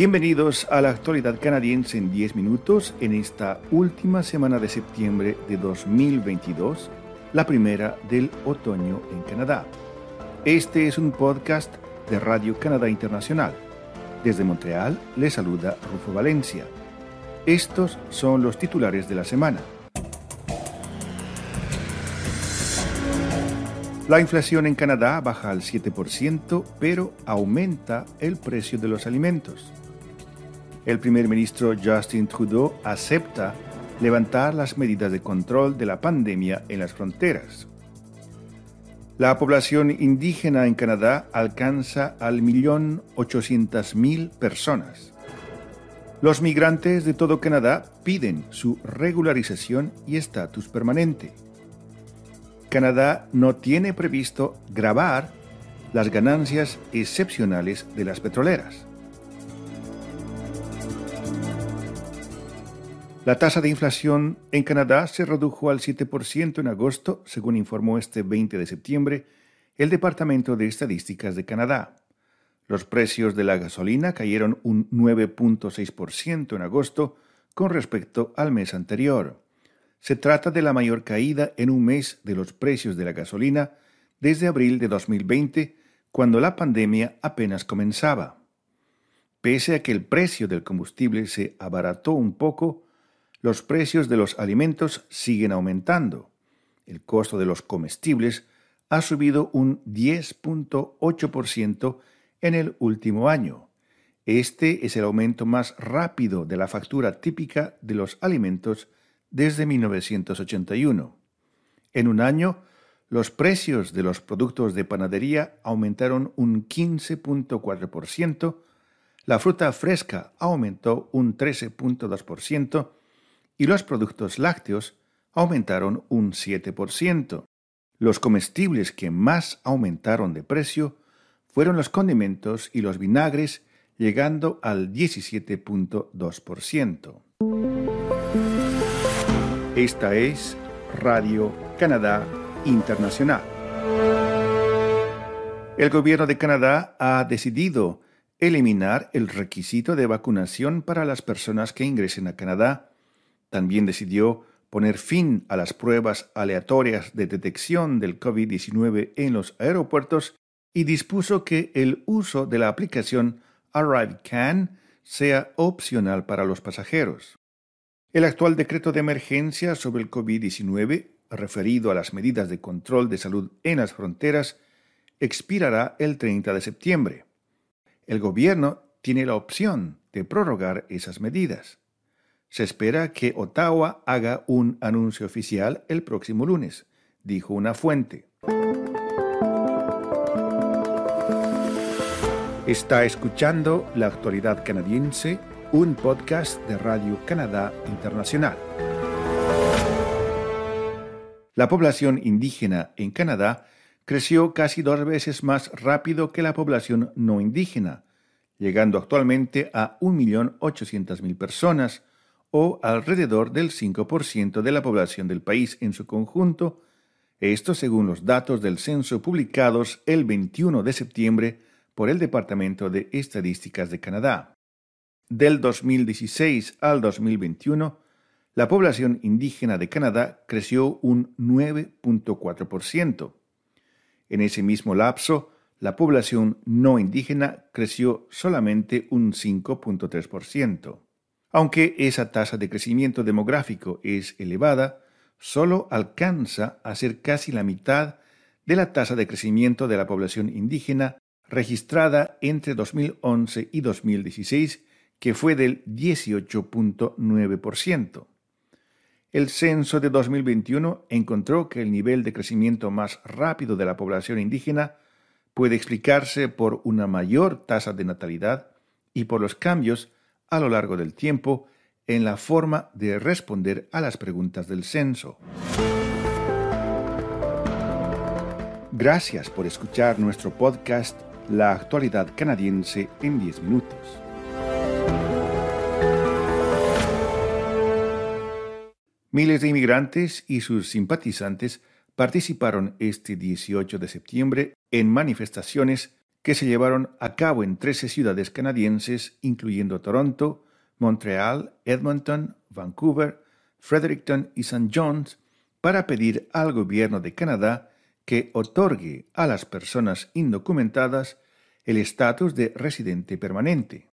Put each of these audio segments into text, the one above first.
Bienvenidos a la actualidad canadiense en 10 minutos en esta última semana de septiembre de 2022, la primera del otoño en Canadá. Este es un podcast de Radio Canadá Internacional. Desde Montreal le saluda Rufo Valencia. Estos son los titulares de la semana. La inflación en Canadá baja al 7%, pero aumenta el precio de los alimentos. El primer ministro Justin Trudeau acepta levantar las medidas de control de la pandemia en las fronteras. La población indígena en Canadá alcanza al millón ochocientas mil personas. Los migrantes de todo Canadá piden su regularización y estatus permanente. Canadá no tiene previsto grabar las ganancias excepcionales de las petroleras. La tasa de inflación en Canadá se redujo al 7% en agosto, según informó este 20 de septiembre el Departamento de Estadísticas de Canadá. Los precios de la gasolina cayeron un 9.6% en agosto con respecto al mes anterior. Se trata de la mayor caída en un mes de los precios de la gasolina desde abril de 2020, cuando la pandemia apenas comenzaba. Pese a que el precio del combustible se abarató un poco, los precios de los alimentos siguen aumentando. El costo de los comestibles ha subido un 10.8% en el último año. Este es el aumento más rápido de la factura típica de los alimentos desde 1981. En un año, los precios de los productos de panadería aumentaron un 15.4%, la fruta fresca aumentó un 13.2%, y los productos lácteos aumentaron un 7%. Los comestibles que más aumentaron de precio fueron los condimentos y los vinagres, llegando al 17.2%. Esta es Radio Canadá Internacional. El gobierno de Canadá ha decidido eliminar el requisito de vacunación para las personas que ingresen a Canadá también decidió poner fin a las pruebas aleatorias de detección del COVID-19 en los aeropuertos y dispuso que el uso de la aplicación ArriveCan sea opcional para los pasajeros. El actual decreto de emergencia sobre el COVID-19, referido a las medidas de control de salud en las fronteras, expirará el 30 de septiembre. El gobierno tiene la opción de prorrogar esas medidas. Se espera que Ottawa haga un anuncio oficial el próximo lunes, dijo una fuente. Está escuchando La Actualidad Canadiense, un podcast de Radio Canadá Internacional. La población indígena en Canadá creció casi dos veces más rápido que la población no indígena, llegando actualmente a 1.800.000 personas, o alrededor del 5% de la población del país en su conjunto, esto según los datos del censo publicados el 21 de septiembre por el Departamento de Estadísticas de Canadá. Del 2016 al 2021, la población indígena de Canadá creció un 9.4%. En ese mismo lapso, la población no indígena creció solamente un 5.3%. Aunque esa tasa de crecimiento demográfico es elevada, solo alcanza a ser casi la mitad de la tasa de crecimiento de la población indígena registrada entre 2011 y 2016, que fue del 18.9%. El censo de 2021 encontró que el nivel de crecimiento más rápido de la población indígena puede explicarse por una mayor tasa de natalidad y por los cambios a lo largo del tiempo en la forma de responder a las preguntas del censo. Gracias por escuchar nuestro podcast La actualidad canadiense en 10 minutos. Miles de inmigrantes y sus simpatizantes participaron este 18 de septiembre en manifestaciones que se llevaron a cabo en 13 ciudades canadienses, incluyendo Toronto, Montreal, Edmonton, Vancouver, Fredericton y St. John's, para pedir al gobierno de Canadá que otorgue a las personas indocumentadas el estatus de residente permanente.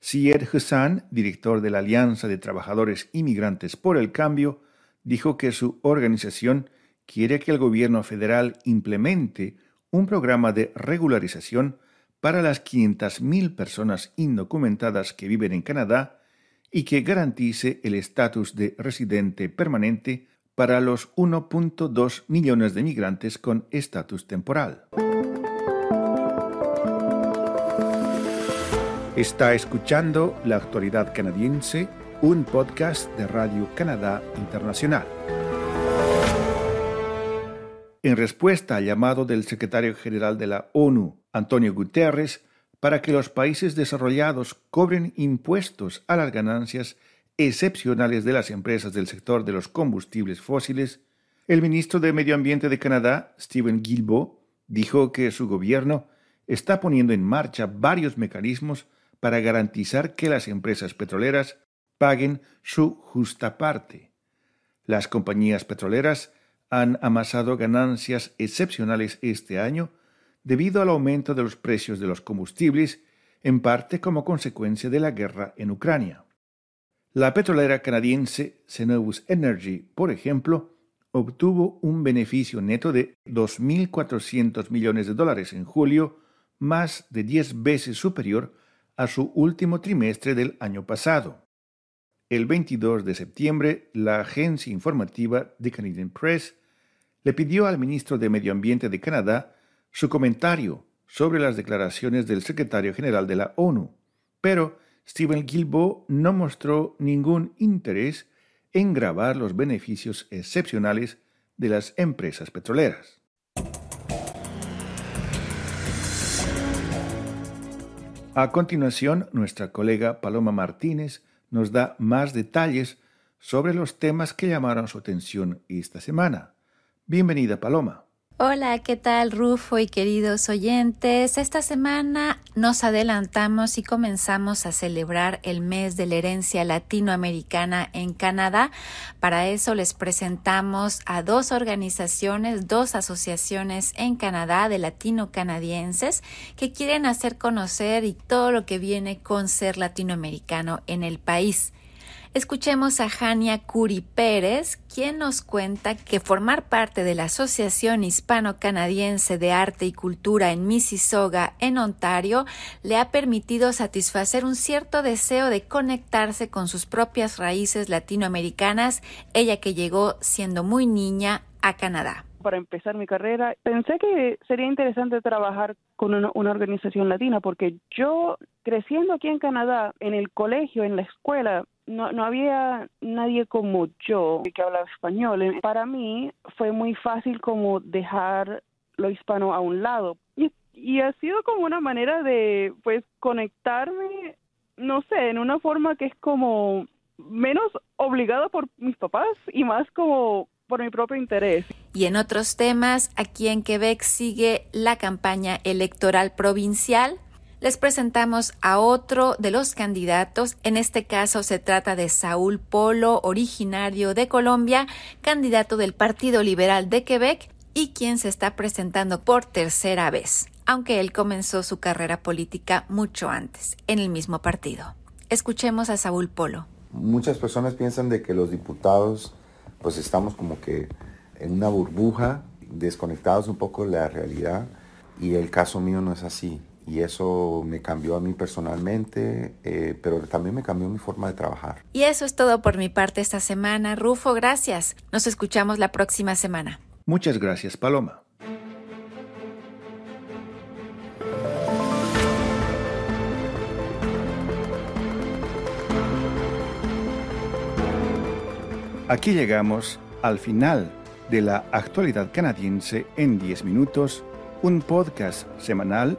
Syed Hussan, director de la Alianza de Trabajadores Inmigrantes por el Cambio, dijo que su organización quiere que el gobierno federal implemente un programa de regularización para las 500.000 personas indocumentadas que viven en Canadá y que garantice el estatus de residente permanente para los 1.2 millones de migrantes con estatus temporal. Está escuchando La Actualidad Canadiense, un podcast de Radio Canadá Internacional. En respuesta al llamado del secretario general de la ONU, Antonio Guterres, para que los países desarrollados cobren impuestos a las ganancias excepcionales de las empresas del sector de los combustibles fósiles, el ministro de Medio Ambiente de Canadá, Stephen Guilbeault, dijo que su gobierno está poniendo en marcha varios mecanismos para garantizar que las empresas petroleras paguen su justa parte. Las compañías petroleras han amasado ganancias excepcionales este año debido al aumento de los precios de los combustibles, en parte como consecuencia de la guerra en Ucrania. La petrolera canadiense Cenovus Energy, por ejemplo, obtuvo un beneficio neto de 2.400 millones de dólares en julio, más de 10 veces superior a su último trimestre del año pasado. El 22 de septiembre, la agencia informativa The Canadian Press le pidió al ministro de Medio Ambiente de Canadá su comentario sobre las declaraciones del secretario general de la ONU, pero Stephen Guilbeault no mostró ningún interés en grabar los beneficios excepcionales de las empresas petroleras. A continuación, nuestra colega Paloma Martínez nos da más detalles sobre los temas que llamaron su atención esta semana. Bienvenida, Paloma. Hola, ¿qué tal Rufo y queridos oyentes? Esta semana nos adelantamos y comenzamos a celebrar el mes de la herencia latinoamericana en Canadá. Para eso les presentamos a dos organizaciones, dos asociaciones en Canadá de latino-canadienses que quieren hacer conocer y todo lo que viene con ser latinoamericano en el país. Escuchemos a Jania Curi Pérez, quien nos cuenta que formar parte de la Asociación Hispano-Canadiense de Arte y Cultura en Mississauga, en Ontario, le ha permitido satisfacer un cierto deseo de conectarse con sus propias raíces latinoamericanas, ella que llegó siendo muy niña a Canadá. Para empezar mi carrera, pensé que sería interesante trabajar con una, organización latina porque yo creciendo aquí en Canadá, en el colegio, en la escuela, no, no había nadie como yo que hablaba español. Para mí fue muy fácil como dejar lo hispano a un lado. Y, y ha sido como una manera de, pues, conectarme, no sé, en una forma que es como menos obligada por mis papás y más como por mi propio interés. Y en otros temas, aquí en Quebec sigue la campaña electoral provincial. Les presentamos a otro de los candidatos. En este caso se trata de Saúl Polo, originario de Colombia, candidato del Partido Liberal de Quebec y quien se está presentando por tercera vez, aunque él comenzó su carrera política mucho antes, en el mismo partido. Escuchemos a Saúl Polo. Muchas personas piensan de que los diputados pues estamos como que en una burbuja, desconectados un poco de la realidad y el caso mío no es así. Y eso me cambió a mí personalmente, eh, pero también me cambió mi forma de trabajar. Y eso es todo por mi parte esta semana. Rufo, gracias. Nos escuchamos la próxima semana. Muchas gracias, Paloma. Aquí llegamos al final de la actualidad canadiense en 10 minutos, un podcast semanal